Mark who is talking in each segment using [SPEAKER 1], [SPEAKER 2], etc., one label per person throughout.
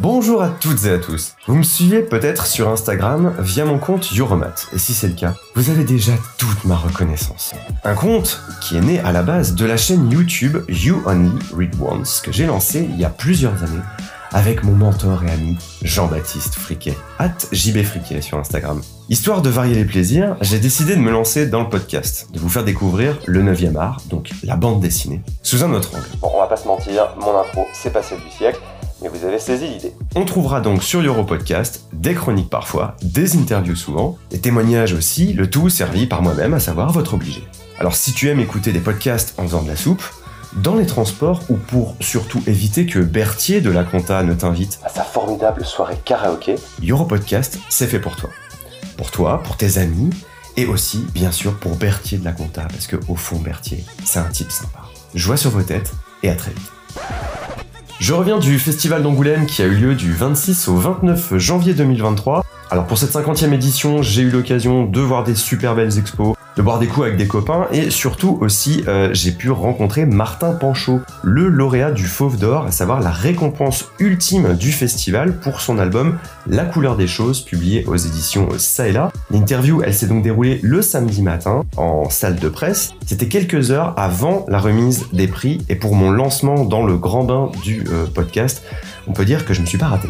[SPEAKER 1] Bonjour à toutes et à tous. Vous me suivez peut-être sur Instagram via mon compte Euromat, et si c'est le cas, vous avez déjà toute ma reconnaissance. Un compte qui est né à la base de la chaîne YouTube You Only Read Once que j'ai lancé il y a plusieurs années avec mon mentor et ami Jean-Baptiste Friquet, at JB Friquet sur Instagram. Histoire de varier les plaisirs, j'ai décidé de me lancer dans le podcast, de vous faire découvrir le 9e art, donc la bande dessinée, sous un autre angle. Bon, on va pas se mentir, mon intro, c'est pas celle du siècle, mais vous avez saisi l'idée. On trouvera donc sur Europodcast des chroniques parfois, des interviews souvent, des témoignages aussi, le tout servi par moi-même, à savoir votre obligé. Alors si tu aimes écouter des podcasts en faisant de la soupe, dans les transports ou pour surtout éviter que Berthier de la Compta ne t'invite à sa formidable soirée karaoké, Europodcast, c'est fait pour toi. Pour toi, pour tes amis, et aussi, bien sûr, pour Berthier de la Compta, parce que au fond, Berthier, c'est un type sympa. Joie sur vos têtes, et à très vite. Je reviens du festival d'Angoulême qui a eu lieu du 26 au 29 janvier 2023. Alors pour cette 50e édition, j'ai eu l'occasion de voir des super belles expos, de boire des coups avec des copains et surtout aussi euh, j'ai pu rencontrer Martin Panchaud, le lauréat du Fauve d'Or, à savoir la récompense ultime du festival pour son album La couleur des choses, publié aux éditions Ça et là. L'interview, elle s'est donc déroulée le samedi matin en salle de presse. C'était quelques heures avant la remise des prix et pour mon lancement dans le grand bain du euh, podcast, on peut dire que je ne me suis pas raté.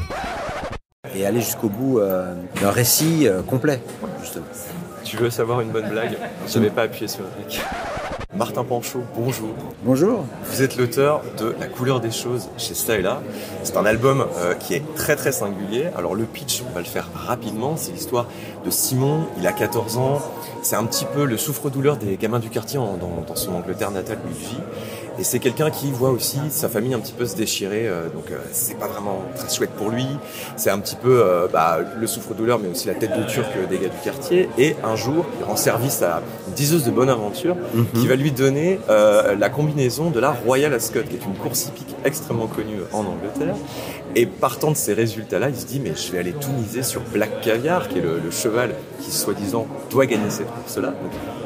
[SPEAKER 2] Et aller jusqu'au bout euh, d'un récit complet, justement.
[SPEAKER 3] Tu veux savoir une bonne blague Je n'avais pas appuyé sur le clic. Martin Panchaud, bonjour.
[SPEAKER 2] Bonjour.
[SPEAKER 3] Vous êtes l'auteur de La couleur des choses chez Styla. C'est un album euh, qui est très très singulier. Alors le pitch, on va le faire rapidement. C'est l'histoire de Simon, il a 14 ans. C'est un petit peu le souffre-douleur des gamins du quartier en- dans, dans son Angleterre natale où il vit. Et c'est quelqu'un qui voit aussi sa famille un petit peu se déchirer, euh, donc euh, c'est pas vraiment très chouette pour lui. C'est un petit peu euh, bah, le souffre-douleur, mais aussi la tête de turc des gars du quartier. Et un jour, il rend service à une diseuse de bonne aventure qui va lui donner euh, la combinaison de la Royal Ascot, qui est une course hippique extrêmement connue en Angleterre. Et partant de ces résultats-là, il se dit mais je vais aller tout miser sur Black Caviar, qui est le, le cheval qui soi-disant doit gagner cette course-là.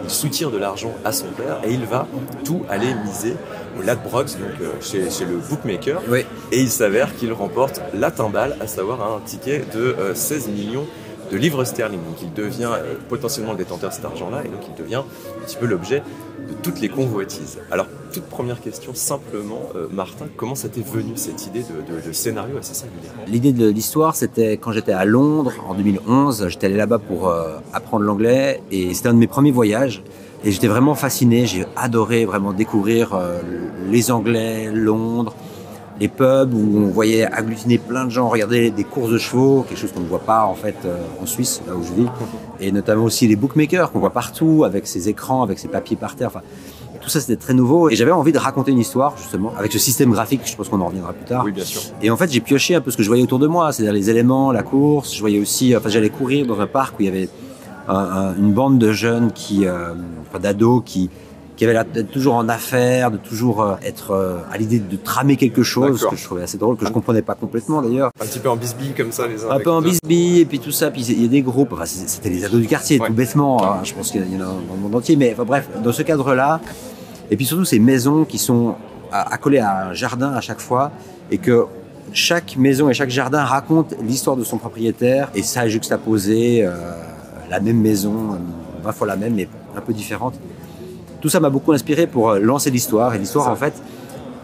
[SPEAKER 3] Il soutire de l'argent à son père et il va tout aller miser au Ladbrokes, donc euh, chez, chez le bookmaker.
[SPEAKER 2] Oui.
[SPEAKER 3] Et il s'avère qu'il remporte la timbale, à savoir un ticket de euh, 16 millions de livres sterling. Donc il devient euh, potentiellement le détenteur de cet argent-là et donc il devient un petit peu l'objet de toutes les convoitises. Alors, toute première question, simplement, euh, Martin, comment ça t'est venu cette idée de, scénario assez singulier
[SPEAKER 2] L'idée de l'histoire, c'était quand j'étais à Londres en 2011. J'étais allé là-bas pour euh, apprendre l'anglais et c'était un de mes premiers voyages. Et j'étais vraiment fasciné. J'ai adoré vraiment découvrir les Anglais, Londres, les pubs où on voyait agglutiner plein de gens, regarder des courses de chevaux, quelque chose qu'on ne voit pas en fait euh, en Suisse, là où je vis. Et notamment aussi les bookmakers qu'on voit partout avec ces écrans, avec ces papiers par terre. Enfin, tout ça, c'était très nouveau. Et j'avais envie de raconter une histoire, justement, avec ce système graphique. Je pense qu'on en reviendra plus tard.
[SPEAKER 3] Oui, bien sûr.
[SPEAKER 2] Et en fait, j'ai pioché un peu ce que je voyais autour de moi, c'est-à-dire les éléments, la course. Je voyais aussi, enfin, j'allais courir dans un parc où il y avait un- un- une bande de jeunes qui, euh, enfin, d'ados qui, qui avaient l'air d'être toujours en affaires, de toujours euh, être euh, à l'idée de tramer quelque chose, que je trouvais assez drôle, que je comprenais pas complètement d'ailleurs.
[SPEAKER 3] Un petit peu en bisbille comme ça, les uns
[SPEAKER 2] Un peu en bisbille, et puis tout ça, puis il y a des groupes, enfin, c'était les ados du quartier,
[SPEAKER 3] Ouais.
[SPEAKER 2] tout bêtement, hein. je pense qu'il y en a dans le monde entier, mais enfin, bref, dans ce cadre-là, et puis surtout ces maisons qui sont accolées à un jardin à chaque fois, et que chaque maison et chaque jardin raconte l'histoire de son propriétaire, et ça juxtaposé, euh, la même maison, euh, 20 fois la même, mais un peu différente. Tout ça m'a beaucoup inspiré pour euh, lancer l'histoire, et l'histoire, en fait,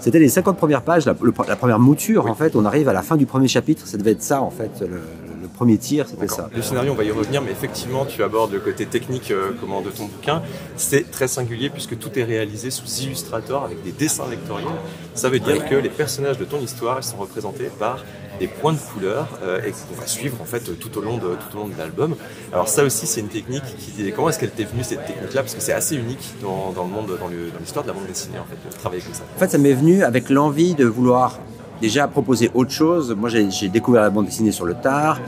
[SPEAKER 2] c'était les 50 premières pages, la, le- la première mouture, en fait, on arrive à la fin du premier chapitre, ça devait être ça, en fait, le, le premier tir, c'était ça.
[SPEAKER 3] Le scénario, on va y revenir, mais effectivement, tu abordes le côté technique euh, comment, de ton bouquin. C'est très singulier puisque tout est réalisé sous Illustrator avec des dessins vectoriels. Ça veut dire que les personnages de ton histoire, ils sont représentés par des points de couleur euh, et qu'on va suivre en fait tout au long de tout au long de l'album. Alors ça aussi, c'est une technique qui. Comment est-ce qu'elle t'est venue cette technique-là? Parce que c'est assez unique dans, le monde, dans l'histoire de la bande dessinée en fait, de travailler comme ça.
[SPEAKER 2] En fait, ça m'est venu avec l'envie de vouloir déjà proposer autre chose. Moi, j'ai découvert la bande dessinée sur le tard.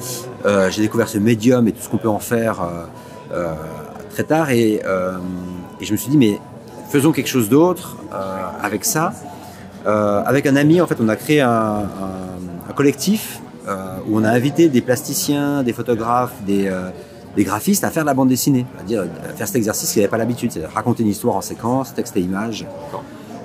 [SPEAKER 2] Euh, j'ai découvert ce médium et tout ce qu'on peut en faire euh, très tard. Et, je me suis dit, mais faisons quelque chose d'autre avec ça. Avec un ami, en fait, on a créé un collectif euh, où on a invité des plasticiens, des photographes, des, euh, graphistes à faire de la bande dessinée, à faire cet exercice qu'ils n'avaient pas l'habitude, c'est-à-dire raconter une histoire en séquence, texte et image.
[SPEAKER 3] D'accord.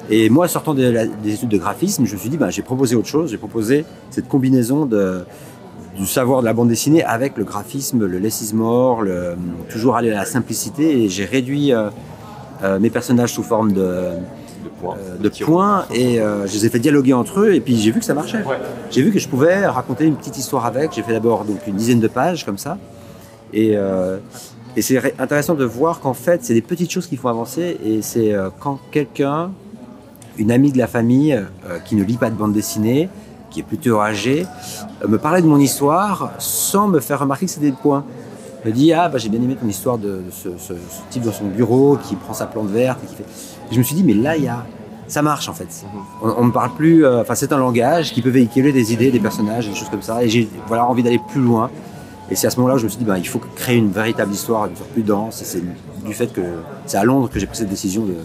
[SPEAKER 2] Et moi, sortant des études de graphisme, je me suis dit, bah, j'ai proposé autre chose. J'ai proposé cette combinaison du savoir de la bande dessinée avec le graphisme, le less is more, le, toujours aller à la simplicité. Et j'ai réduit euh, mes personnages sous forme De
[SPEAKER 3] points.
[SPEAKER 2] euh, de points et euh, je les ai fait dialoguer entre eux et puis j'ai vu que ça marchait.
[SPEAKER 3] Ouais.
[SPEAKER 2] J'ai vu que je pouvais raconter une petite histoire avec. J'ai fait d'abord donc une dizaine de pages comme ça et, euh, et c'est intéressant de voir qu'en fait c'est des petites choses qui font avancer et c'est euh, quand quelqu'un, une amie de la famille euh, qui ne lit pas de bande dessinée, qui est plutôt âgée, euh, me parlait de mon histoire sans me faire remarquer que c'était des points. Me dit ah bah j'ai bien aimé ton histoire de, de ce, ce- ce type dans son bureau qui prend sa plante verte et qui fait. Et je me suis dit mais là il y a ça marche en fait. On, on ne parle plus. euh, Enfin, c'est un langage qui peut véhiculer des idées, des personnages, des choses comme ça. Et j'ai voilà envie d'aller plus loin. Et c'est à ce moment-là que je me suis dit, ben, il faut créer une véritable histoire, une histoire plus dense. Et c'est du fait que c'est à Londres que j'ai pris cette décision de,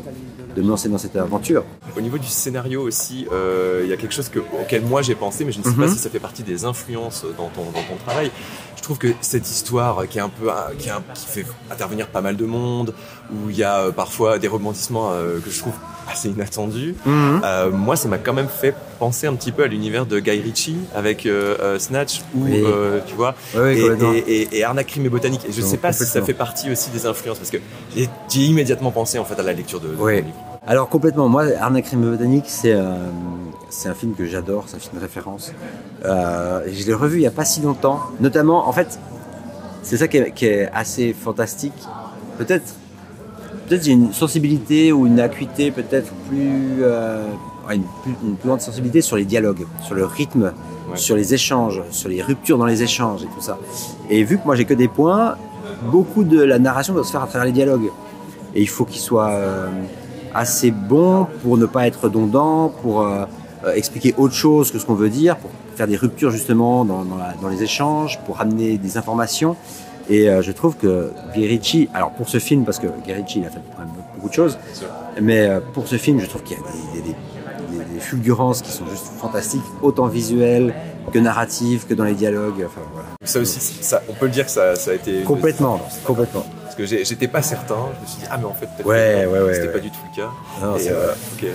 [SPEAKER 2] de me lancer dans cette aventure.
[SPEAKER 3] Au niveau du scénario aussi, euh, il y a quelque chose que, auquel moi j'ai pensé, mais je ne sais pas
[SPEAKER 2] Mhm.
[SPEAKER 3] si ça fait partie des influences dans ton, dans ton travail. Je trouve que cette histoire qui est un peu, qui, est un- qui fait intervenir pas mal de monde, où il y a euh, parfois des rebondissements euh, que je trouve assez inattendus. Euh, moi, ça m'a quand même fait penser un petit peu à l'univers de Guy Ritchie avec euh, euh, Snatch ou
[SPEAKER 2] Oui.
[SPEAKER 3] tu vois
[SPEAKER 2] Oui,
[SPEAKER 3] et, et, et, et Arnaque, Crime et Botanique. Et je
[SPEAKER 2] Non,
[SPEAKER 3] sais pas si ça fait partie aussi des influences parce que j'ai immédiatement pensé en fait à la lecture de, de livre.
[SPEAKER 2] Alors complètement, moi, Arnaque Crime et Botanique, c'est c'est un film que j'adore, c'est un film de référence. Euh, je l'ai revu il n'y a pas si longtemps. Notamment, en fait, c'est ça qui est, qui est assez fantastique. Peut-être peut-être j'ai une sensibilité ou une acuité peut-être plus, euh, une, plus une plus grande sensibilité sur les dialogues, sur le rythme,
[SPEAKER 3] Ouais.
[SPEAKER 2] sur les échanges, sur les ruptures dans les échanges et tout ça. Et vu que moi j'ai que des points, beaucoup de la narration doit se faire à travers les dialogues. Et il faut qu'il soit euh, assez bon pour ne pas être redondant, pour euh, euh, expliquer autre chose que ce qu'on veut dire, pour faire des ruptures justement dans, dans la- dans les échanges, pour amener des informations. Et euh, je trouve que Guy Ritchie, alors pour ce film, parce que Guy Ritchie il a fait beaucoup de choses, mais euh, pour ce film, je trouve qu'il y a des, des- des- des- des fulgurances qui sont juste fantastiques, autant visuelles que narratives, que dans les dialogues. Enfin, voilà.
[SPEAKER 3] Ça aussi, ça, on peut le dire que ça, ça a été
[SPEAKER 2] Complètement, complètement.
[SPEAKER 3] Parce que j'étais pas certain. Je me suis dit ah mais en fait peut-être
[SPEAKER 2] Ouais,
[SPEAKER 3] que
[SPEAKER 2] ouais, ouais,
[SPEAKER 3] c'était pas du tout le cas.
[SPEAKER 2] Non,
[SPEAKER 3] Et,
[SPEAKER 2] c'est
[SPEAKER 3] euh,
[SPEAKER 2] vrai.
[SPEAKER 3] ok.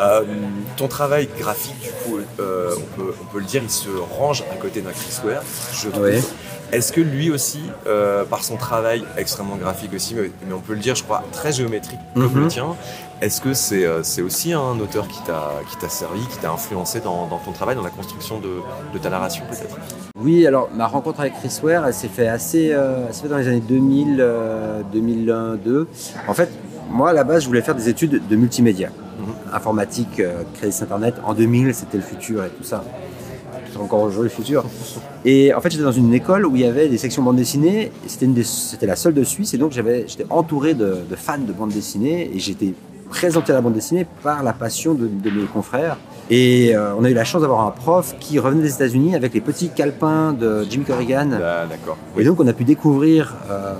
[SPEAKER 3] Euh, ton travail graphique, du coup, euh, on, peut, on peut le dire, il se range à côté d'un Chris Ware, je trouve. Est-ce que lui aussi, euh, par son travail extrêmement graphique aussi, mais, mais on peut le dire, je crois, très géométrique comme
[SPEAKER 2] Mhm.
[SPEAKER 3] le tien, est-ce que c'est euh, aussi un auteur qui t'a servi, qui t'a influencé dans, dans ton travail, dans la construction de, de ta narration peut-être?
[SPEAKER 2] Oui, alors ma rencontre avec Chris Ware, elle s'est fait assez, euh, fait dans les années 2000, euh, 2001, 2002. En fait, moi à la base, je voulais faire des études de multimédia,
[SPEAKER 3] Mhm.
[SPEAKER 2] informatique, euh, crédit internet. En 2000, c'était le futur et tout ça. C'est encore aujourd'hui le futur. Et en fait, j'étais dans une école où il y avait des sections bande dessinée. C'était la seule de Suisse, et donc j'étais entouré de, de fans de bande dessinée, et j'étais présenté à la bande dessinée par la passion de, de mes confrères. Et euh, on a eu la chance d'avoir un prof qui revenait des États-Unis avec les petits calepins de Jimmy Corrigan.
[SPEAKER 3] Ah, D'accord.
[SPEAKER 2] Et donc on a pu découvrir euh,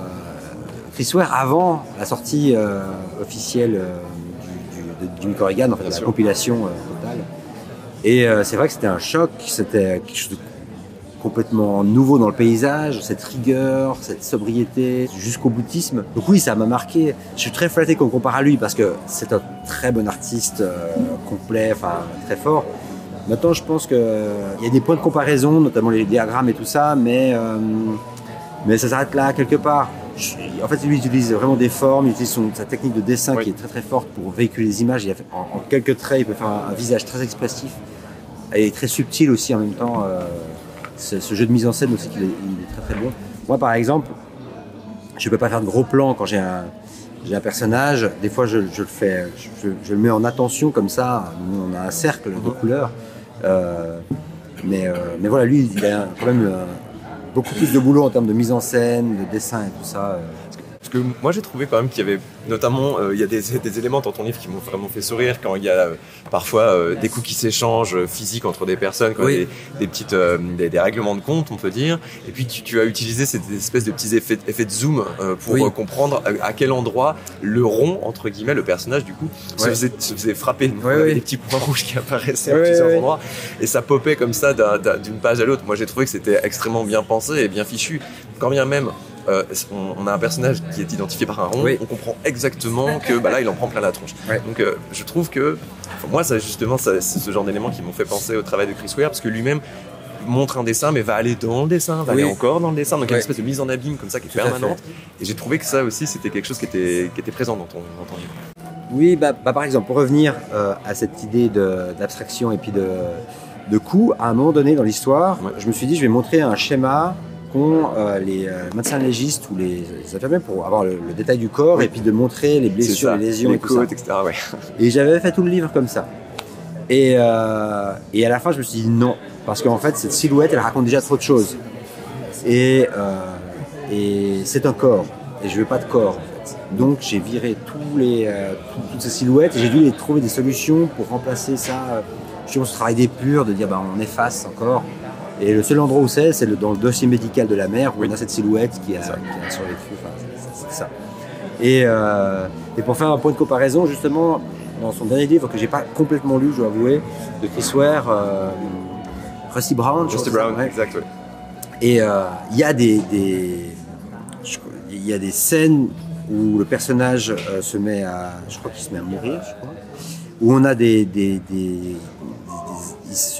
[SPEAKER 2] Chris Ware avant la sortie euh, officielle euh, du, du- de Jimmy Corrigan, en fait,
[SPEAKER 3] Bien
[SPEAKER 2] la
[SPEAKER 3] sûr.
[SPEAKER 2] compilation. Et euh, c'est vrai que c'était un choc, c'était quelque chose de complètement nouveau dans le paysage, cette rigueur, cette sobriété, jusqu'au boutisme. Donc oui, ça m'a marqué. Je suis très flatté qu'on compare à lui parce que c'est un très bon artiste, euh, complet, enfin très fort. Maintenant, je pense qu'il y a des points de comparaison, notamment les diagrammes et tout ça, mais, euh, mais ça s'arrête là quelque part. Je- en fait, lui il utilise vraiment des formes, il utilise son- sa technique de dessin
[SPEAKER 3] Oui.
[SPEAKER 2] qui est très très forte pour véhiculer les images. Il a fait- en, en quelques traits, il peut faire un, un visage très expressif et très subtil aussi en même temps. euh, ce, ce jeu de mise en scène aussi, qu'il est, il est très très bon. Moi, par exemple, je peux pas faire de gros plans quand j'ai un, j'ai un personnage. Des fois, je, je le fais, je, je le mets en attention comme ça. On a un cercle de couleurs. Euh, mais, euh, mais voilà, lui, il a quand même beaucoup plus de boulot en termes de mise en scène, de dessin et tout ça.
[SPEAKER 3] Parce que moi j'ai trouvé quand même qu'il y avait notamment euh, il y a des, des éléments dans ton livre qui m'ont vraiment fait sourire quand il y a euh, parfois euh, des coups qui s'échangent physiques entre des personnes, quand
[SPEAKER 2] Oui.
[SPEAKER 3] des, des petites des, des règlements de compte on peut dire. Et puis tu, tu as utilisé cette espèce de petits effets, effets de zoom pour
[SPEAKER 2] Oui.
[SPEAKER 3] comprendre à, à quel endroit le rond entre guillemets le personnage du coup se, faisait, se faisait frapper.
[SPEAKER 2] Ouais,
[SPEAKER 3] des petits points rouges qui apparaissaient à plusieurs endroits et ça popait comme ça d'un- d'un- d'une page à l'autre. Moi j'ai trouvé que c'était extrêmement bien pensé et bien fichu. Quand bien même euh, on, on a un personnage qui est identifié par un rond,
[SPEAKER 2] Oui.
[SPEAKER 3] on comprend exactement que bah là il en prend plein la tronche.
[SPEAKER 2] Ouais.
[SPEAKER 3] Donc euh, je trouve que moi, ça, justement, c'est ce genre d'éléments qui m'ont fait penser au travail de Chris Ware, parce que lui-même montre un dessin, mais va aller dans le dessin, va
[SPEAKER 2] Oui.
[SPEAKER 3] aller encore dans le dessin, donc il y a une espèce de mise en abîme comme ça qui est
[SPEAKER 2] Tout
[SPEAKER 3] permanente. Et j'ai trouvé que ça aussi, c'était quelque chose qui était, qui était présent dans ton, dans ton livre.
[SPEAKER 2] Oui, bah, bah, par exemple, pour revenir euh, à cette idée d'abstraction et puis de, de coup, à un moment donné dans l'histoire,
[SPEAKER 3] Ouais.
[SPEAKER 2] je me suis dit, je vais montrer un schéma qu'ont euh, les euh, médecins légistes ou les, les infirmiers pour avoir le, le détail du corps
[SPEAKER 3] Oui.
[SPEAKER 2] et puis de montrer les blessures,
[SPEAKER 3] ça,
[SPEAKER 2] les lésions
[SPEAKER 3] les
[SPEAKER 2] et tout ça.
[SPEAKER 3] etc. Ouais.
[SPEAKER 2] Et j'avais fait tout le livre comme ça. Et, euh, et à la fin, je me suis dit non, parce qu'en fait, cette silhouette, elle raconte déjà trop de choses. Et, euh, et c'est un corps, et je veux pas de corps. En fait. Donc j'ai viré tous les, tout- toutes ces silhouettes, et j'ai dû les trouver des solutions pour remplacer ça. euh, Justement, ce travail d'épure, de dire bah, on efface encore. Et le seul endroit où c'est, c'est dans le dossier médical de la mère, où
[SPEAKER 3] Oui.
[SPEAKER 2] on a cette silhouette qui a, qui a survécu. Enfin, c'est- ça. Et, euh, et pour faire un point de comparaison, justement, dans son dernier livre que j'ai pas complètement lu, je dois avouer, de Chris Ware, euh, Rusty Brown.
[SPEAKER 3] Rusty Brown,
[SPEAKER 2] ça, ouais.
[SPEAKER 3] exact. ouais.
[SPEAKER 2] Et euh, il y a des, il y a des scènes où le personnage se met à, je crois qu'il se met à mourir, je crois, où on a des- des-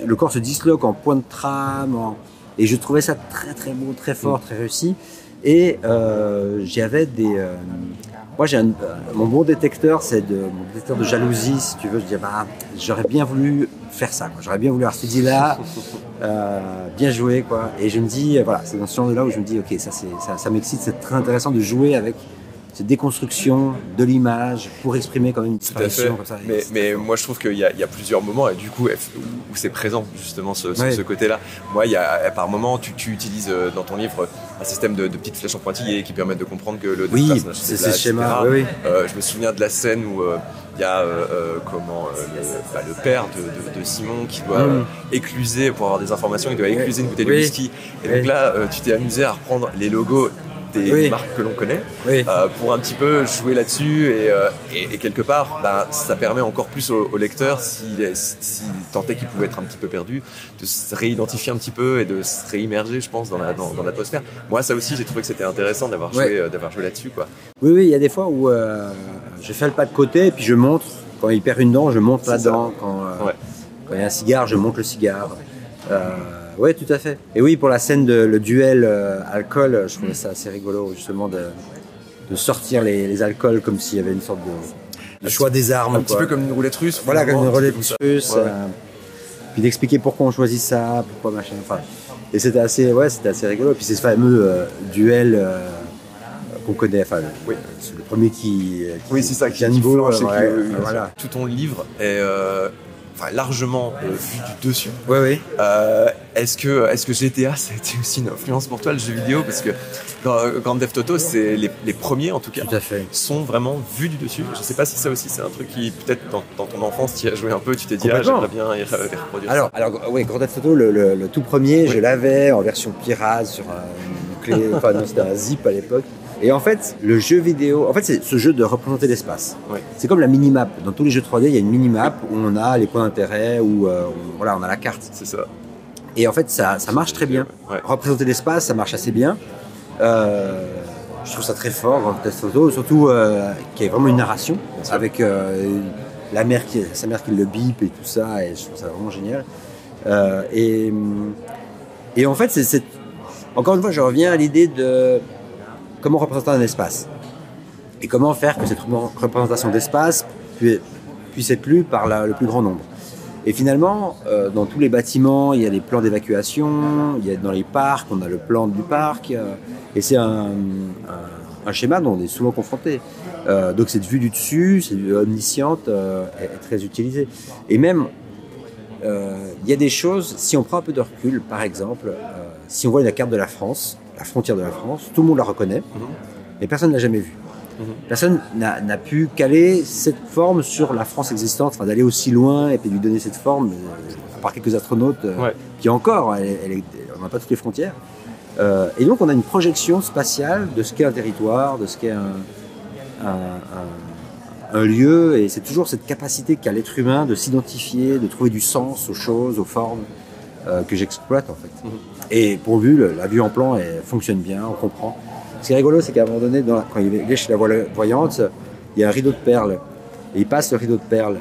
[SPEAKER 2] il le corps se disloque en point de trame, en- et je trouvais ça très très beau, très fort, très réussi. Et euh, j'avais des, euh, moi j'ai un, euh, mon bon détecteur, c'est de, mon détecteur de jalousie, si tu veux. Je dis bah j'aurais bien voulu faire ça, quoi. j'aurais bien voulu avoir cette idée-là. Euh, bien joué quoi et je me dis voilà c'est dans ce genre de là où je me dis ok ça c'est ça, ça m'excite c'est très intéressant de jouer avec cette déconstruction de l'image pour exprimer quand même une disparition comme ça
[SPEAKER 3] Mais, mais moi, je trouve qu'il y, y a plusieurs moments, et du coup, où c'est présent, justement, ce, ce-
[SPEAKER 2] Ouais.
[SPEAKER 3] ce côté-là. Moi, il y a, par moment, tu, tu utilises euh, dans ton livre un système de, de petites flèches en pointillés qui permettent de comprendre que le
[SPEAKER 2] oui c'est ces schémas
[SPEAKER 3] etc.
[SPEAKER 2] oui, oui.
[SPEAKER 3] Euh, je me souviens de la scène où euh, il y a euh, comment le, bah, le père de, de- de Simon qui doit
[SPEAKER 2] Mm.
[SPEAKER 3] écluser pour avoir des informations, il doit écluser une bouteille de whisky. Et donc là, tu t'es amusé à reprendre les logos des
[SPEAKER 2] Oui.
[SPEAKER 3] marques que l'on connaît
[SPEAKER 2] oui.
[SPEAKER 3] euh, pour un petit peu jouer là-dessus et, euh, et, et quelque part ben, ça permet encore plus au, au lecteur s'il s'il tentait qu'il pouvait être un petit peu perdu de se réidentifier un petit peu et de se réimmerger je pense dans la- dans, dans l'atmosphère moi ça aussi j'ai trouvé que c'était intéressant d'avoir joué,
[SPEAKER 2] Ouais.
[SPEAKER 3] euh, d'avoir joué là-dessus quoi
[SPEAKER 2] Oui, oui, il y a des fois où euh, je fais le pas de côté et puis je montre. Quand il perd une dent, je monte. Quand, euh,
[SPEAKER 3] Ouais.
[SPEAKER 2] quand il y a un cigare, je monte le cigare. Ouais, tout à fait. Et oui, pour la scène de le duel euh, alcool, je trouvais ça assez rigolo justement de, de sortir les, les alcools comme s'il y avait une sorte de, de choix des armes.
[SPEAKER 3] un petit peu comme une roulette russe
[SPEAKER 2] Voilà, comme une
[SPEAKER 3] peu
[SPEAKER 2] russe.
[SPEAKER 3] Ouais, ouais.
[SPEAKER 2] euh, puis d'expliquer pourquoi on choisit ça, pourquoi machin. Enfin, et c'était assez, ouais, c'était assez rigolo. Puis c'est ce fameux euh, duel qu'on connaît. Enfin,
[SPEAKER 3] Oui.
[SPEAKER 2] c'est le premier qui. qui
[SPEAKER 3] oui c'est ça qui, qui flanche et
[SPEAKER 2] ouais,
[SPEAKER 3] qui-
[SPEAKER 2] voilà.
[SPEAKER 3] tout ton livre est enfin, largement euh, vu du dessus
[SPEAKER 2] Ouais, ouais.
[SPEAKER 3] Euh, est-ce que est-ce que GTA ça a été aussi une influence pour toi le jeu vidéo? Parce que dans Grand Theft Auto c'est les, les premiers en tout cas
[SPEAKER 2] Tout à fait.
[SPEAKER 3] sont vraiment vus du dessus. Je sais pas si ça aussi c'est un truc qui peut-être dans, dans ton enfance tu y as joué un peu, tu t'es dit ah j'aimerais bien y re- y reproduire.
[SPEAKER 2] Alors, alors ouais, Grand Theft Auto, le, le- le tout premier, je
[SPEAKER 3] Oui.
[SPEAKER 2] l'avais en version pirate sur un- une clé, enfin non, c'était un zip à l'époque. Et en fait, le jeu vidéo, en fait, c'est ce jeu de représenter l'espace. C'est comme la minimap. Dans tous les jeux 3D, il y a une minimap où on a les points d'intérêt, où euh, on- voilà, on a la carte.
[SPEAKER 3] c'est ça.
[SPEAKER 2] Et en fait, ça, ça marche très bien.
[SPEAKER 3] Ouais.
[SPEAKER 2] Représenter l'espace, ça marche assez bien. Euh, je trouve ça très fort, Grand Theft Auto, surtout euh, qu'il y ait vraiment une narration avec la mère qui, sa mère qui le bip et tout ça, et je trouve ça vraiment génial. Et, et en fait, c'est- encore une fois, je reviens à l'idée de comment représenter un espace et comment faire que cette repré- représentation d'espace pu- puisse être lue par le plus grand nombre. Et finalement, euh, dans tous les bâtiments, il y a des plans d'évacuation, il y a dans les parcs, on a le plan du parc, euh, et c'est un, schéma dont on est souvent confronté. Euh, donc cette vue du dessus, cette vue omnisciente, est, est très utilisée. Et même, il y a des choses, si on prend un peu de recul, par exemple, si on voit la carte de la France, la frontière de la France, tout le monde la reconnaît, mais personne ne l'a jamais vue.
[SPEAKER 3] Mhm.
[SPEAKER 2] Personne n'a pu caler cette forme sur la France existante, enfin d'aller aussi loin et puis lui donner cette forme, euh, à part quelques astronautes euh,
[SPEAKER 3] Ouais.
[SPEAKER 2] qui encore, elle, elle est- on n'a pas toutes les frontières. Euh, et donc on a une projection spatiale de ce qu'est un territoire, de ce qu'est un, un- un- un lieu, et c'est toujours cette capacité qu'a l'être humain de s'identifier, de trouver du sens aux choses, aux formes, euh, que j'exploite en fait. Et pourvu, le- la vue en plan fonctionne bien, on comprend. Ce qui est rigolo, c'est qu'à un moment donné, quand il est chez la voyante, il y a un rideau de perles. Et il passe le rideau de perles.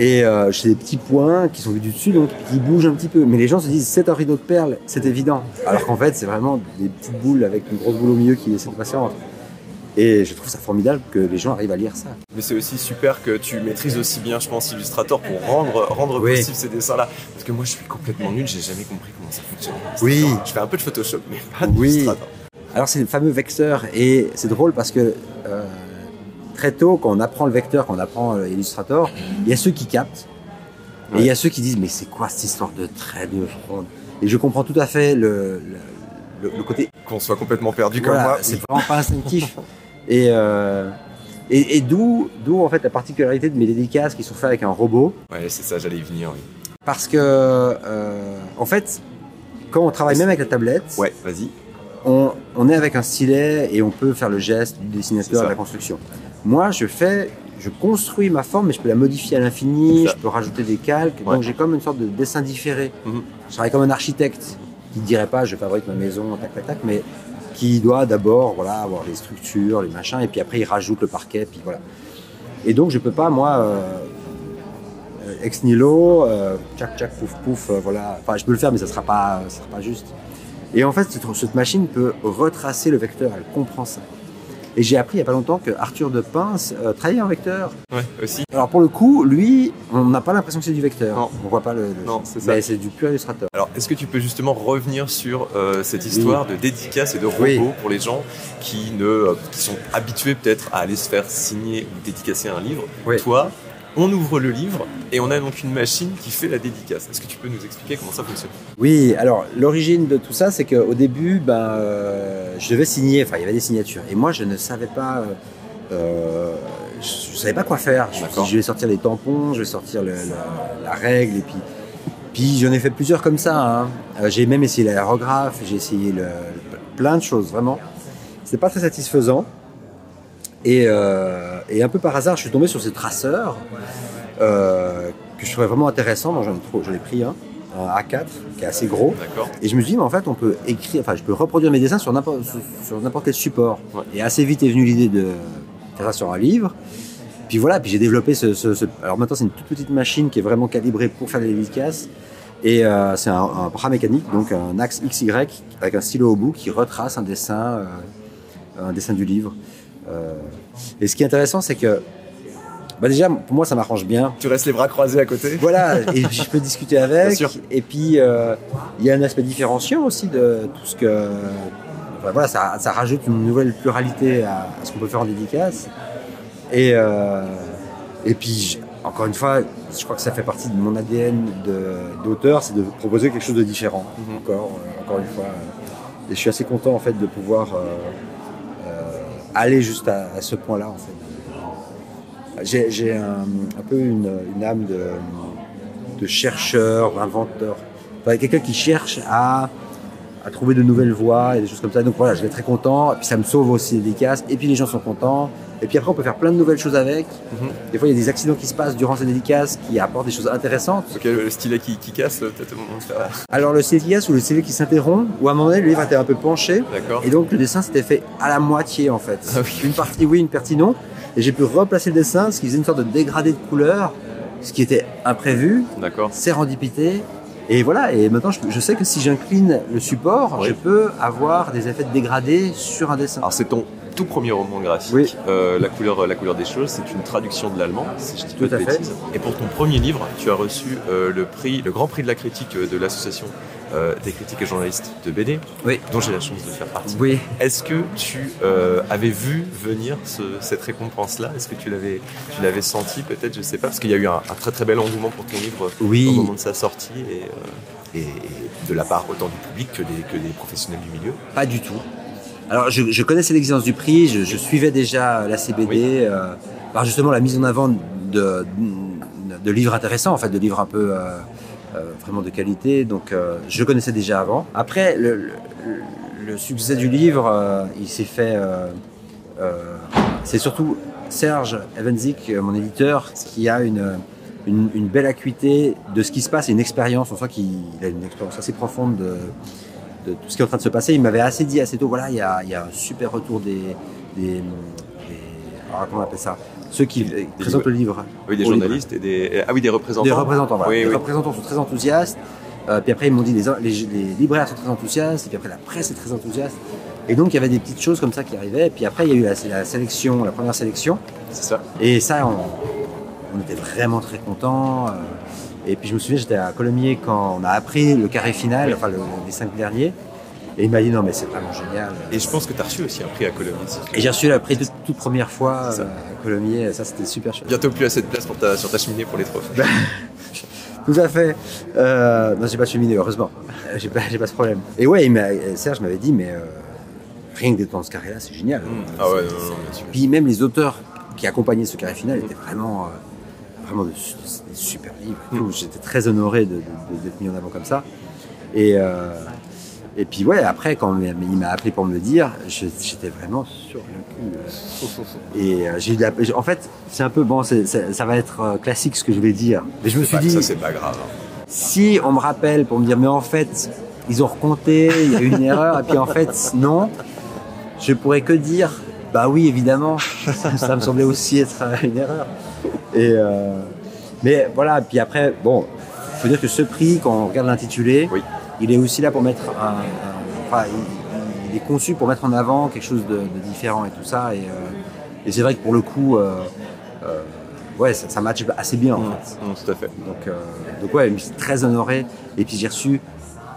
[SPEAKER 2] Et euh, j'ai des petits points qui sont vus du dessus, donc qui bougent un petit peu. Mais les gens se disent, c'est un rideau de perles, c'est évident. Alors qu'en fait, c'est vraiment des petites boules avec une grosse boule au milieu qui essaie de passer entre. Et je trouve ça formidable que les gens arrivent à lire ça.
[SPEAKER 3] Mais c'est aussi super que tu maîtrises aussi bien, je pense, Illustrator pour rendre, rendre
[SPEAKER 2] Oui.
[SPEAKER 3] possible ces dessins-là. Parce que moi, je suis complètement nul, j'ai jamais compris comment ça fonctionne.
[SPEAKER 2] Oui.
[SPEAKER 3] Je fais un peu de Photoshop, mais pas
[SPEAKER 2] Oui.
[SPEAKER 3] d'Illustrator.
[SPEAKER 2] Alors c'est le fameux vecteur et c'est drôle parce que euh, très tôt quand on apprend le vecteur, quand on apprend euh, Illustrator, il y a ceux qui captent et il y a ceux qui disent mais c'est quoi cette histoire de traits de front Et je comprends tout à fait le, le, le- le côté
[SPEAKER 3] Qu'on soit complètement perdu comme
[SPEAKER 2] voilà,
[SPEAKER 3] moi.
[SPEAKER 2] c'est vraiment pas instinctif et euh, et, et d'où d'où en fait la particularité de mes dédicaces qui sont faites avec un robot
[SPEAKER 3] Ouais, c'est ça, j'allais y venir. Oui.
[SPEAKER 2] parce que euh, en fait quand on travaille même avec la tablette
[SPEAKER 3] Ouais, vas-y.
[SPEAKER 2] on, on est avec un stylet et on peut faire le geste du dessinateur de la construction. Moi, je fais, je construis ma forme, mais je peux la modifier à l'infini, je peux rajouter des calques.
[SPEAKER 3] Ouais.
[SPEAKER 2] Donc j'ai comme une sorte de dessin différé.
[SPEAKER 3] Mhm.
[SPEAKER 2] Je travaille comme un architecte qui ne dirait pas je fabrique ma maison, tac, tac, tac, mais qui doit d'abord voilà, avoir les structures, les machins, et puis après il rajoute le parquet, puis voilà. Et donc je peux pas, moi, euh, ex nihilo, euh, tchac, tchac, pouf, pouf, euh, voilà. Enfin, je peux le faire, mais ça sera pas, ça sera pas juste. Et en fait, cette machine peut retracer le vecteur, elle comprend ça. Et j'ai appris il n'y a pas longtemps que Arthur de Pince euh, travaillait en vecteur.
[SPEAKER 3] Ouais, aussi.
[SPEAKER 2] Alors pour le coup, lui, on n'a pas l'impression que c'est du vecteur.
[SPEAKER 3] Non.
[SPEAKER 2] On voit pas le. le-
[SPEAKER 3] Non, c'est ça.
[SPEAKER 2] Mais c'est du pur illustrateur.
[SPEAKER 3] Alors, est-ce que tu peux justement revenir sur euh, cette histoire de dédicace et de robots
[SPEAKER 2] Oui.
[SPEAKER 3] pour les gens qui, ne, euh, qui sont habitués peut-être à aller se faire signer ou dédicacer un livre?
[SPEAKER 2] Oui.
[SPEAKER 3] Toi, on ouvre le livre et on a donc une machine qui fait la dédicace. Est-ce que tu peux nous expliquer comment ça fonctionne?
[SPEAKER 2] Oui, alors l'origine de tout ça, c'est qu'au début, ben, euh, je devais signer, enfin il y avait des signatures. Et moi, je ne savais pas, euh, euh, je, je savais pas quoi faire. Je, vais sortir les tampons, je vais sortir le- la, la règle, et puis, puis j'en ai fait plusieurs comme ça. hein. Euh, j'ai même essayé l'aérographe, j'ai essayé le, le- plein de choses, vraiment. C'était pas très satisfaisant. Et, euh, et un peu par hasard, je suis tombé sur ces traceurs euh, que je trouvais vraiment intéressants. Donc j'en ai, trop- j'en ai pris un, un A4 qui est assez gros.
[SPEAKER 3] D'accord
[SPEAKER 2] Et je me suis dit, mais en fait, on peut écrire, enfin, je peux reproduire mes dessins sur n'importe, sur, sur n'importe quel support.
[SPEAKER 3] Ouais.
[SPEAKER 2] Et assez vite est venue l'idée de faire ça sur un livre. Puis voilà, puis j'ai développé ce, ce- ce- Alors maintenant, c'est une toute petite machine qui est vraiment calibrée pour faire des dédicaces. Et euh, c'est un, un bras mécanique, donc un axe XY avec un stylo au bout qui retrace un dessin, un dessin du livre. Euh, et ce qui est intéressant, c'est que, bah déjà, pour moi, ça m'arrange bien.
[SPEAKER 3] Tu restes les bras croisés à côté
[SPEAKER 2] Voilà, et puis je peux discuter avec.
[SPEAKER 3] Bien sûr.
[SPEAKER 2] Et puis euh, il y a un aspect différenciant aussi de tout ce que. enfin, voilà, ça, ça rajoute une nouvelle pluralité à, à ce qu'on peut faire en dédicace. Et, euh, et puis, encore une fois, je crois que ça fait partie de mon ADN d'auteur, c'est de proposer quelque chose de différent.
[SPEAKER 3] Mhm.
[SPEAKER 2] Encore, encore une fois. et je suis assez content en fait de pouvoir euh, aller juste à, ce point-là en fait. J'ai un, peu une, âme de, de chercheur, inventeur. Enfin, quelqu'un qui cherche à, à trouver de nouvelles voies et des choses comme ça. Donc voilà, je vais être très content. Et puis ça me sauve aussi les dédicaces. Et puis les gens sont contents. Et puis après, on peut faire plein de nouvelles choses avec.
[SPEAKER 3] Mhm.
[SPEAKER 2] Des fois, il y a des accidents qui se passent durant ces dédicaces qui apportent des choses intéressantes.
[SPEAKER 3] Ok, le stylet qui, qui casse, peut-être au moment de faire.
[SPEAKER 2] Alors le CV qui casse ou le CV qui s'interrompt, ou à un moment donné, le livre était un peu penché.
[SPEAKER 3] D'accord
[SPEAKER 2] Et donc le dessin s'était fait à la moitié en fait.
[SPEAKER 3] Ah oui.
[SPEAKER 2] Une partie oui, une partie non. Et j'ai pu replacer le dessin, ce qui faisait une sorte de dégradé de couleur, ce qui était imprévu,
[SPEAKER 3] D'accord.
[SPEAKER 2] sérendipité. Et voilà, et maintenant je, je sais que si j'incline le support,
[SPEAKER 3] Oui.
[SPEAKER 2] je peux avoir des effets de dégradé sur un dessin.
[SPEAKER 3] Alors c'est ton tout premier roman graphique,
[SPEAKER 2] Oui.
[SPEAKER 3] euh, la, couleur, la couleur des choses, c'est une traduction de l'allemand, si je dis pas de
[SPEAKER 2] fait.
[SPEAKER 3] Et pour ton premier livre, tu as reçu euh, le prix, le grand prix de la critique euh, de l'association euh, des critiques et journalistes de BD,
[SPEAKER 2] Oui.
[SPEAKER 3] dont j'ai la chance de faire partie.
[SPEAKER 2] Oui.
[SPEAKER 3] Est-ce que tu euh, avais vu venir ce- cette récompense-là? Est-ce que tu l'avais, tu l'avais senti peut-être? Je sais pas, parce qu'il y a eu un, un très très bel engouement pour ton livre
[SPEAKER 2] Oui.
[SPEAKER 3] au moment de sa sortie et, euh, et- et de la part autant du public que des, que des professionnels du milieu.
[SPEAKER 2] Pas du tout. Alors, je, je connaissais l'existence du prix, je, je suivais déjà la CBD, par justement la mise en avant de, de livres intéressants, en fait, de livres un peu vraiment de qualité. Donc, euh, je connaissais déjà avant. Après, le, succès du livre, euh, il s'est fait. euh, euh, c'est surtout Serge Evenzik, euh, mon éditeur, qui a une, belle acuité de ce qui se passe une expérience. Sent qu'il il a une expérience assez profonde de, tout ce qui est en train de se passer. Il m'avait assez dit assez tôt, voilà, il y a, un super retour des, des, alors comment on appelle ça, ceux qui euh, présentent le livre.
[SPEAKER 3] Oui, des
[SPEAKER 2] livre.
[SPEAKER 3] journalistes et des. Ah oui, des représentants.
[SPEAKER 2] Des représentants, voilà.
[SPEAKER 3] Oui,
[SPEAKER 2] les
[SPEAKER 3] oui.
[SPEAKER 2] représentants sont très enthousiastes. Euh, puis après, ils m'ont dit les, les, les libraires sont très enthousiastes. Et puis après, la presse est très enthousiaste. Et donc, il y avait des petites choses comme ça qui arrivaient. Et puis après, il y a eu la, la sélection, la première sélection.
[SPEAKER 3] C'est ça.
[SPEAKER 2] Et ça, on, on était vraiment très contents. euh. Et puis je me souviens, j'étais à Colomiers quand on a appris le carré final, enfin le- les cinq derniers. Et il m'a dit non, mais c'est vraiment génial.
[SPEAKER 3] Et je pense que tu as reçu aussi un prix à Colomiers.
[SPEAKER 2] Et j'ai reçu le prix de toute première fois
[SPEAKER 3] ça.
[SPEAKER 2] euh, à Colomiers. Ça, c'était super chouette.
[SPEAKER 3] Bientôt plus assez de place pour ta, sur ta cheminée pour les trophées.
[SPEAKER 2] Tout à fait. Euh, non, j'ai pas de cheminée, heureusement. Euh, J'ai pas, j'ai pas ce problème. Et ouais, il m'a- Serge m'avait dit, mais euh, rien que d'être dans ce carré-là, c'est génial.
[SPEAKER 3] Ah ouais, non, non, bien sûr.
[SPEAKER 2] Puis même les auteurs qui accompagnaient ce carré final étaient vraiment, euh, vraiment des super livres. tout. J'étais très honoré de- de- de- d'être mis en avant comme ça. Et, euh, et puis ouais, après, quand il m'a- appelé pour me le dire, j'étais vraiment sur le cul. euh. Et euh, j'ai eu de la- en fait, c'est un peu bon, ça va être euh, classique ce que je vais dire. Mais je me suis dit,
[SPEAKER 3] Ça, c'est pas grave. hein.
[SPEAKER 2] si on me rappelle pour me dire, mais en fait, ils ont recompté, il y a eu une erreur, et puis en fait, non, je pourrais que dire, bah oui, évidemment, ça, ça me semblait aussi être une erreur. Et euh, mais voilà, puis après, bon, il faut dire que ce prix, quand on regarde l'intitulé,
[SPEAKER 3] Oui.
[SPEAKER 2] Il est aussi là pour mettre un. un- enfin, il, il est conçu pour mettre en avant quelque chose de, de différent et tout ça. Et, euh, et c'est vrai que pour le coup, euh, euh, ouais, ça, ça match assez bien en fait.
[SPEAKER 3] Mmh, tout à fait.
[SPEAKER 2] Donc, euh, donc ouais, je me suis très honoré. Et puis j'ai reçu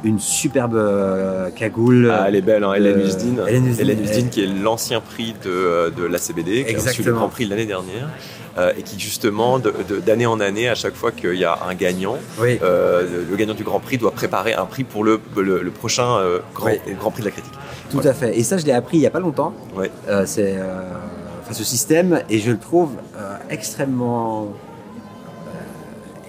[SPEAKER 2] une superbe euh, cagoule.
[SPEAKER 3] Ah, elle est belle, hein, Hélène
[SPEAKER 2] Euh. Hélène. Husdin,
[SPEAKER 3] qui est l'ancien prix de, de la CBD, qui a reçu le grand prix l'année dernière, euh, et qui justement, d'année en année, à chaque fois qu'il y a un gagnant,
[SPEAKER 2] Oui.
[SPEAKER 3] euh, le gagnant du grand prix doit préparer un prix pour le, le, le prochain euh, grand,
[SPEAKER 2] Oui.
[SPEAKER 3] grand prix de la critique.
[SPEAKER 2] Tout à fait. Et ça, je l'ai appris il y a pas longtemps. C'est enfin, ce système, et je le trouve extrêmement,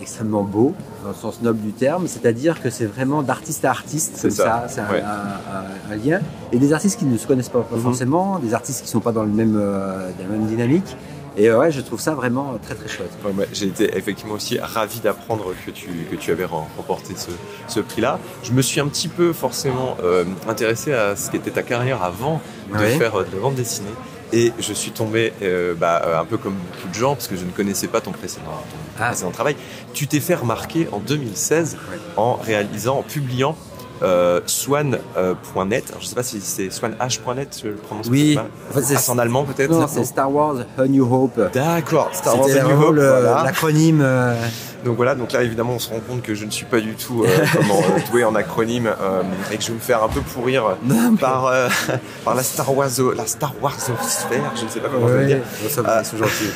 [SPEAKER 2] extrêmement beau dans le sens noble du terme. C'est-à-dire que c'est vraiment d'artiste à artiste,
[SPEAKER 3] C'est ça.
[SPEAKER 2] ça. C'est un,
[SPEAKER 3] Ouais.
[SPEAKER 2] un- un- un lien. Et des artistes qui ne se connaissent pas, pas
[SPEAKER 3] Mhm.
[SPEAKER 2] forcément, des artistes qui sont pas dans le même, euh, dans la même dynamique. Et euh, ouais, je trouve ça vraiment très très chouette.
[SPEAKER 3] Ouais, J'ai été effectivement aussi ravi d'apprendre que tu, que tu avais rem- remporté ce, ce prix-là. Je me suis un petit peu forcément euh, intéressé à ce qu'était ta carrière avant de
[SPEAKER 2] Ouais.
[SPEAKER 3] faire de la bande dessinée. Et je suis tombé euh, bah, euh, un peu comme beaucoup de gens, parce que je ne connaissais pas ton précédent, ton
[SPEAKER 2] Ah.
[SPEAKER 3] précédent travail. Tu t'es fait remarquer en 2016
[SPEAKER 2] Ouais.
[SPEAKER 3] en réalisant, en publiant euh, swan.net. Alors, je ne sais pas si c'est swanh.net, je le prononce
[SPEAKER 2] Oui.
[SPEAKER 3] pas.
[SPEAKER 2] En fait, c'est-
[SPEAKER 3] Ah, c'est en allemand peut-être
[SPEAKER 2] Non, c'est Star Wars A New Hope.
[SPEAKER 3] D'accord, Star Wars A New Hope, voilà.
[SPEAKER 2] l'acronyme. euh,
[SPEAKER 3] Donc voilà, donc là évidemment on se rend compte que je ne suis pas du tout euh, comment euh, doué en acronyme euh, et que je vais me faire un peu pourrir
[SPEAKER 2] Non, mais-
[SPEAKER 3] par, euh, par la Star Wars la Star Wars sphère, je ne sais pas comment je vais
[SPEAKER 2] Ouais,
[SPEAKER 3] dire.
[SPEAKER 2] ça, sont gentils.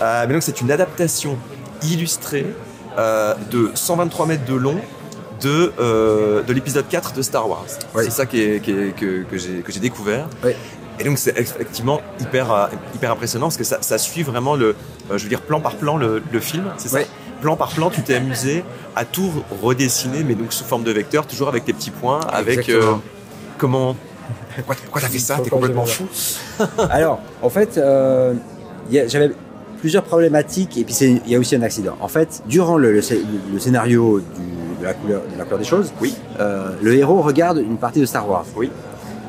[SPEAKER 3] Euh, mais donc c'est une adaptation illustrée euh, de 123 mètres de long de, euh, de l'épisode 4 de Star Wars.
[SPEAKER 2] Oui.
[SPEAKER 3] C'est ça qui est, qui est- que, que j'ai que j'ai découvert.
[SPEAKER 2] Oui.
[SPEAKER 3] Et donc c'est effectivement hyper, euh, hyper impressionnant parce que ça, ça suit vraiment le, euh, je veux dire plan par plan le, le film, c'est ça
[SPEAKER 2] Oui.
[SPEAKER 3] Plan par plan, tu t'es amusé à tout redessiner, mais donc sous forme de vecteur, toujours avec tes petits points, avec euh, comment Pourquoi, pourquoi t'as fait ça? T'es complètement fou
[SPEAKER 2] Alors, en fait, euh, il y a- j'avais plusieurs problématiques et puis il y a aussi un accident. En fait, durant le, le le scénario du- de, la couleur, de la couleur des choses,
[SPEAKER 3] Oui.
[SPEAKER 2] euh, le héros regarde une partie de Star Wars.
[SPEAKER 3] Oui.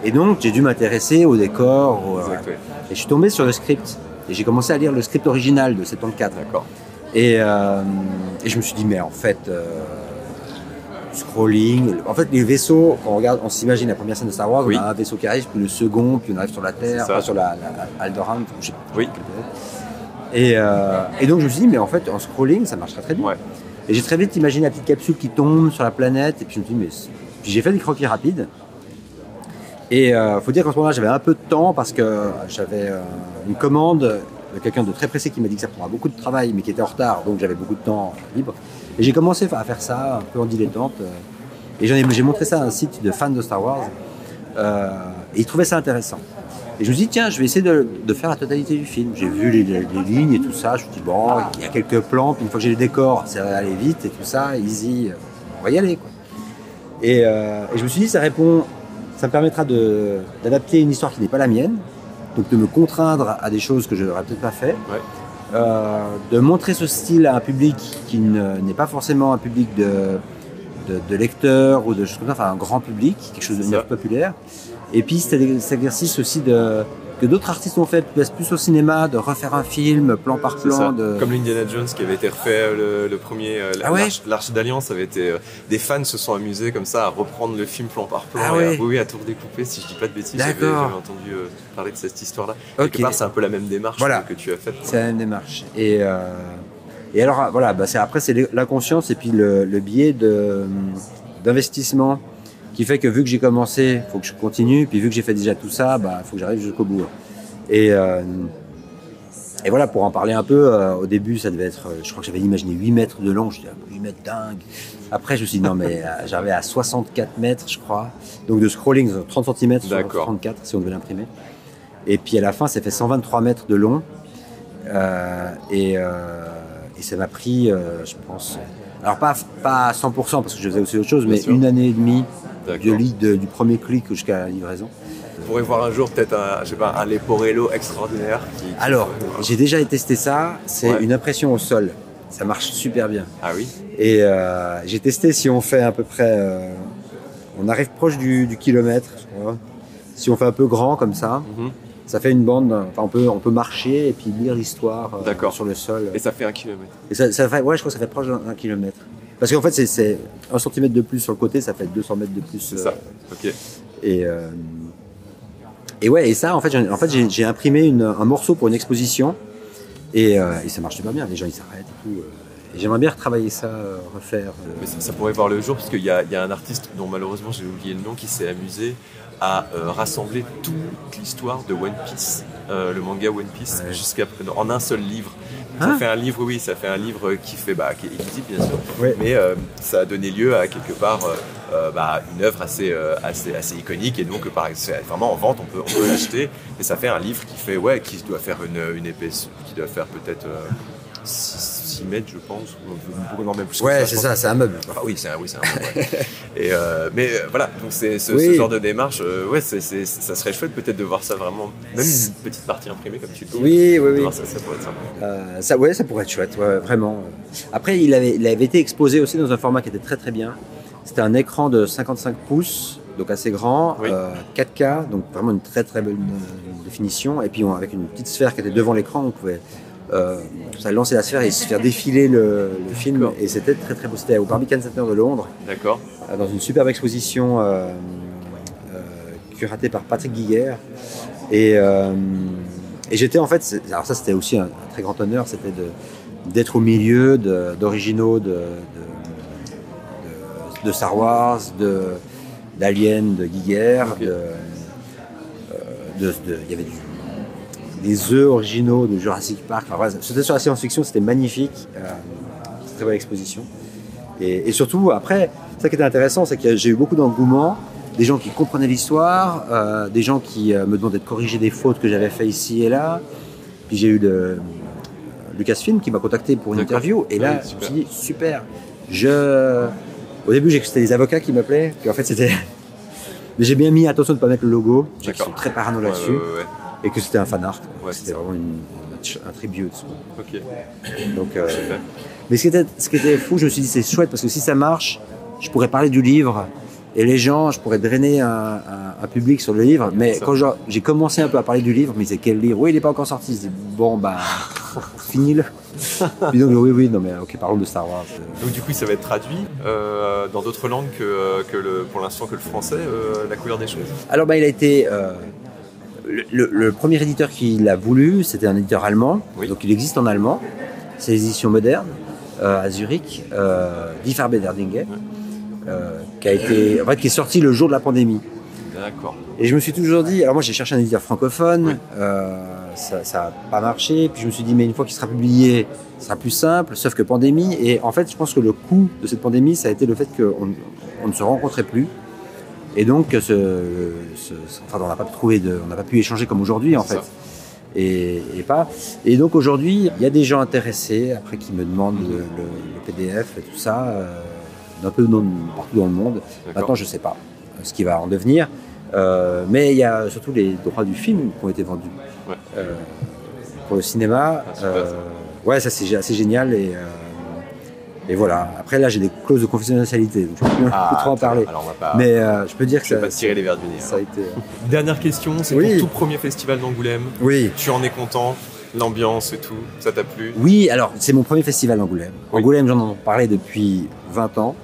[SPEAKER 2] Et donc, j'ai dû m'intéresser au décor. au-
[SPEAKER 3] Exact,
[SPEAKER 2] voilà.
[SPEAKER 3] ouais.
[SPEAKER 2] Et je suis tombé sur le script. Et j'ai commencé à lire le script original de 74.
[SPEAKER 3] D'accord.
[SPEAKER 2] Et, euh, et je me suis dit, mais en fait, euh, scrolling. En fait, les vaisseaux, quand on regarde, on s'imagine la première scène de Star Wars,
[SPEAKER 3] Oui.
[SPEAKER 2] on a un vaisseau qui arrive, puis le second, puis on arrive sur la Terre, enfin, sur la, la- Alderaan, je sais
[SPEAKER 3] Oui.
[SPEAKER 2] Et, euh, et donc je me suis dit, mais en fait, en scrolling, ça marcherait très bien.
[SPEAKER 3] Ouais.
[SPEAKER 2] Et j'ai très vite imaginé la petite capsule qui tombe sur la planète, et puis je me suis dit, mais. Puis j'ai fait des croquis rapides. Et euh, faut dire qu'en ce moment-là, j'avais un peu de temps parce que j'avais euh, une commande de quelqu'un de très pressé qui m'a dit que ça prendra beaucoup de travail, mais qui était en retard, donc j'avais beaucoup de temps libre. Et j'ai commencé à faire ça un peu en dilettante. euh, Et j'ai montré ça à un site de fans de Star Wars. euh, et ils trouvaient ça intéressant. Et je me suis dit, tiens, je vais essayer de, de faire la totalité du film. J'ai vu les, les- les lignes et tout ça. Je me suis dit, bon, il y a quelques plans, puis une fois que j'ai les décors, ça va aller vite et tout ça, easy, on va y aller. Quoi. Et, euh, et je me suis dit, ça répond, ça me permettra d'adapter une histoire qui n'est pas la mienne, donc de me contraindre à des choses que je n'aurais peut-être pas fait,
[SPEAKER 3] Ouais.
[SPEAKER 2] Euh, de montrer ce style à un public qui ne- n'est pas forcément un public de, de, de lecteurs ou de choses comme ça, enfin un grand public, quelque chose de populaire. Et puis cet cet exercice aussi de, que d'autres artistes ont fait, plus, plus au cinéma, de refaire un film plan par plan. De...
[SPEAKER 3] Comme l'Indiana Jones qui avait été refait euh, le, le premier, euh,
[SPEAKER 2] Ah ouais
[SPEAKER 3] l'Arche- d'Alliance avait été. euh, des fans se sont amusés comme ça à reprendre le film plan par plan
[SPEAKER 2] Ah
[SPEAKER 3] et à,
[SPEAKER 2] ouais.
[SPEAKER 3] oui, oui, à tout redécouper. Si je dis pas de bêtises, j'avais entendu euh, parler de cette histoire-là.
[SPEAKER 2] Ok.
[SPEAKER 3] Quelque part, c'est un peu la même démarche
[SPEAKER 2] Voilà.
[SPEAKER 3] que tu as faite.
[SPEAKER 2] C'est la même démarche. Et, et alors, voilà, bah c'est, après, c'est l'inconscience et puis le, le biais de, d'investissement qui fait que vu que j'ai commencé, il faut que je continue. Puis vu que j'ai fait déjà tout ça, bah, faut que j'arrive jusqu'au bout. Et, euh, et voilà, pour en parler un peu, euh, au début, ça devait être, euh, je crois que j'avais imaginé 8 mètres de long. Je disais, 8 mètres dingue. Après, je me suis dit, non, mais euh, j'arrivais à 64 mètres, je crois. Donc de scrolling, 30 cm sur
[SPEAKER 3] D'accord.
[SPEAKER 2] 34, si on devait l'imprimer. Et puis à la fin, ça fait 123 mètres de long. Euh, et, et ça m'a pris, je pense, alors pas, pas à 100% parce que je faisais aussi autre chose, mais une année et demie de de- du premier clic jusqu'à la livraison.
[SPEAKER 3] On pourrait voir un jour peut-être un, je sais pas, un Leporello extraordinaire. Qui, qui-
[SPEAKER 2] Alors, j'ai déjà testé ça, c'est
[SPEAKER 3] Ouais.
[SPEAKER 2] une impression au sol. Ça marche super bien.
[SPEAKER 3] Ah oui
[SPEAKER 2] Et euh, j'ai testé si on fait à peu près, euh, on arrive proche du, du kilomètre, je crois. Si on fait un peu grand comme ça,
[SPEAKER 3] Mhm.
[SPEAKER 2] ça fait une bande. Enfin, on peut, on peut marcher et puis lire l'histoire euh, sur le sol.
[SPEAKER 3] Et ça fait un kilomètre.
[SPEAKER 2] Et ça, ça fait, ouais, je crois que ça fait proche d'un kilomètre. Parce qu'en fait, c'est- un centimètre de plus sur le côté, ça fait 200 mètres de plus.
[SPEAKER 3] C'est
[SPEAKER 2] euh,
[SPEAKER 3] ça. Ok.
[SPEAKER 2] Et, euh, et ouais, et ça, en fait, j'ai, en fait, j'ai, imprimé une- un morceau pour une exposition et, euh, et ça marche super bien. Les gens, ils s'arrêtent et tout. euh. J'aimerais bien retravailler ça, euh, refaire. euh.
[SPEAKER 3] Mais ça, ça pourrait voir le jour parce qu'il y, a il y a un artiste dont malheureusement j'ai oublié le nom qui s'est amusé à euh, rassembler toute l'histoire de One Piece, euh, le manga One Piece,
[SPEAKER 2] Ouais.
[SPEAKER 3] jusqu'à en un seul livre. Ça
[SPEAKER 2] Ah.
[SPEAKER 3] fait un livre, oui, ça fait un livre qui fait, bah, qui est illisible bien sûr,
[SPEAKER 2] Ouais.
[SPEAKER 3] mais euh, ça a donné lieu à quelque part euh, bah, une œuvre assez, euh, assez, assez iconique et donc par vraiment en vente, on peut, on peut l'acheter et ça fait un livre qui fait, ouais, qui doit faire une, une épaisse, qui doit faire peut-être 6 mètres, je pense, non, même plus
[SPEAKER 2] Ouais, c'est ça, c'est un meuble.
[SPEAKER 3] Ah oui, c'est un, oui, c'est un ouais. Et euh, mais euh, voilà, donc c'est ce,
[SPEAKER 2] Oui.
[SPEAKER 3] ce genre de démarche, euh, ouais, c'est, c'est- ça serait chouette peut-être de voir ça vraiment, même une petite partie imprimée comme tu dis.
[SPEAKER 2] Oui, oui, oui.
[SPEAKER 3] voir ça, ça pourrait être sympa.
[SPEAKER 2] Euh, ça, ouais, ça pourrait être chouette, ouais, vraiment. Après, il avait, il avait été exposé aussi dans un format qui était très très bien. C'était un écran de 55 pouces, donc assez grand,
[SPEAKER 3] Oui.
[SPEAKER 2] euh, 4K, donc vraiment une très très belle définition. Et puis on- avec une petite sphère qui était devant l'écran, on pouvait euh, ça lancer la sphère et se faire défiler le, le film. Et c'était très très beau. C'était au Barbican Center de Londres,
[SPEAKER 3] D'accord.
[SPEAKER 2] euh, dans une superbe exposition euh, euh, curatée par Patrick Guiguer. Et, et j'étais en fait, alors ça c'était aussi un, un très grand honneur, c'était d'être au milieu d'originaux de, de, de- de Star Wars, de d'Alien, de de, de- de- il y avait du- des œufs originaux de Jurassic Park. Enfin, c'était sur la science-fiction, c'était magnifique, euh, c'était une très belle exposition. Et, et surtout, après, ça qui était intéressant, c'est que j'ai eu beaucoup d'engouement, des gens qui comprenaient l'histoire, euh, des gens qui euh, me demandaient de corriger des fautes que j'avais fait ici et là. Puis j'ai eu le, Lucasfilm qui m'a contacté pour une interview. Et là,
[SPEAKER 3] Oui,
[SPEAKER 2] je me
[SPEAKER 3] super.
[SPEAKER 2] suis dit, super. Je... Au début, j'ai cru que c'était les avocats qui m'appelaient, puis en fait, c'était. Mais j'ai bien mis attention de ne pas mettre le logo.
[SPEAKER 3] D'accord.
[SPEAKER 2] sont très parano
[SPEAKER 3] Ouais,
[SPEAKER 2] là-dessus.
[SPEAKER 3] ouais, ouais,
[SPEAKER 2] Et que c'était un fan art.
[SPEAKER 3] Ouais,
[SPEAKER 2] c'était vraiment une, un tribute.
[SPEAKER 3] Ok.
[SPEAKER 2] Donc, euh, mais ce qui, était, ce qui était fou, je me suis dit, c'est chouette parce que si ça marche, je pourrais parler du livre et les gens, je pourrais drainer un, un- un public sur le livre. Mais
[SPEAKER 3] Ça.
[SPEAKER 2] quand j'ai commencé un peu à parler du livre, mais c'est quel livre? Oui, il n'est pas encore sorti. Je dis, bon, bah, finis-le. Oui, oui, non, mais ok, parlons de Star Wars. Euh,
[SPEAKER 3] Donc du coup, ça va être traduit euh, dans d'autres langues que, que le, pour l'instant que le français, euh, la couleur des choses?
[SPEAKER 2] Alors, bah, il a été. euh, le, le- le premier éditeur qui l'a voulu, c'était un éditeur allemand.
[SPEAKER 3] Oui.
[SPEAKER 2] Donc, il existe en allemand. C'est les éditions modernes euh, à Zurich, euh, Die Farbe der Dinge, euh, qui a été, en fait, qui est sorti le jour de la pandémie.
[SPEAKER 3] D'accord.
[SPEAKER 2] Et je me suis toujours dit, alors moi j'ai cherché un éditeur francophone,
[SPEAKER 3] Oui.
[SPEAKER 2] euh, ça n'a pas marché. Puis je me suis dit, mais une fois qu'il sera publié, ce sera plus simple, sauf que pandémie. Et en fait, je pense que le coût de cette pandémie, ça a été le fait qu'on on ne se rencontrait plus. Et donc, ce, ce- ce- enfin, on n'a pas pu trouver de, on n'a pas pu échanger comme aujourd'hui en fait.
[SPEAKER 3] ça.
[SPEAKER 2] Et, et pas. Et donc aujourd'hui, il y a des gens intéressés après qui me demandent le, le- le PDF et tout ça, euh, d'un peu dans- partout dans le monde. Maintenant, je ne sais pas euh, ce qui va en devenir. Euh, mais il y a surtout les droits du film qui ont été vendus
[SPEAKER 3] Ouais.
[SPEAKER 2] euh, pour le cinéma.
[SPEAKER 3] Ah,
[SPEAKER 2] ouais, ça c'est assez génial et, et voilà. Après là, j'ai des clauses de confidentialité, donc je peux plus
[SPEAKER 3] Ah,
[SPEAKER 2] trop en parler.
[SPEAKER 3] Alors on va pas.
[SPEAKER 2] Mais euh, je peux dire que
[SPEAKER 3] je vais
[SPEAKER 2] ça,
[SPEAKER 3] pas tirer les verres du nez.
[SPEAKER 2] ça a été. euh,
[SPEAKER 3] Dernière question, c'est
[SPEAKER 2] Oui.
[SPEAKER 3] ton tout premier festival d'Angoulême.
[SPEAKER 2] Oui.
[SPEAKER 3] Tu en es content L'ambiance et tout, ça t'a plu?
[SPEAKER 2] Oui, alors c'est mon premier festival d'Angoulême.
[SPEAKER 3] Oui.
[SPEAKER 2] Angoulême, j'en ai parlé depuis 20 ans.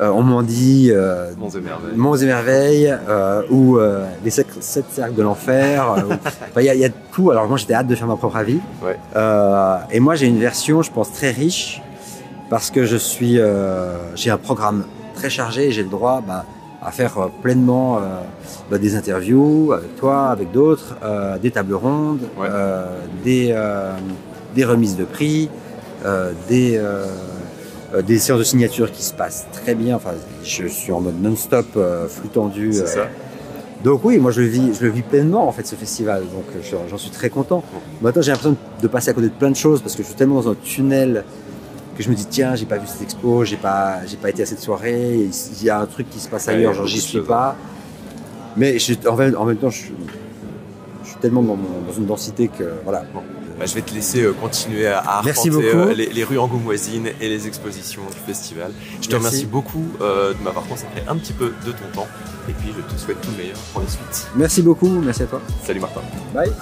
[SPEAKER 2] Euh, on m'en dit euh,
[SPEAKER 3] Monts et merveilles.
[SPEAKER 2] Monts et merveilles euh, ou euh, les sept, sept cercles de l'enfer. euh, enfin, Il y, a- il y a tout. Alors moi, j'étais hâte de faire ma propre avis.
[SPEAKER 3] Ouais.
[SPEAKER 2] Euh, et moi, j'ai une version, je pense, très riche parce que je suis, euh, j'ai un programme très chargé et j'ai le droit bah, à faire euh, pleinement euh, bah, des interviews avec toi, avec d'autres, euh, des tables rondes,
[SPEAKER 3] Ouais.
[SPEAKER 2] des, des remises de prix, des, des séances de signature qui se passent très bien. Enfin, je suis en mode non-stop, flux tendu.
[SPEAKER 3] C'est ça
[SPEAKER 2] donc oui, moi je le vis, je le vis pleinement en fait ce festival, donc je- j'en suis très content. Maintenant j'ai l'impression de passer à côté de plein de choses parce que je suis tellement dans un tunnel que je me dis tiens j'ai pas vu cette expo, j'ai pas, j'ai pas été à cette soirée, il y a un truc qui se passe ailleurs, genre j'y suis pas. Mais je- en, même, en même temps je, suis- je suis tellement dans, mon- dans une densité que voilà.
[SPEAKER 3] Bah, je vais te laisser euh, continuer à à arpenter euh, les, les rues angoumoisines et les expositions du festival. Je te
[SPEAKER 2] Merci.
[SPEAKER 3] remercie beaucoup euh, de m'avoir consacré un petit peu de ton temps. Et puis je te souhaite tout le meilleur pour la suite.
[SPEAKER 2] Merci beaucoup, merci à toi.
[SPEAKER 3] Salut Martin.
[SPEAKER 2] Bye.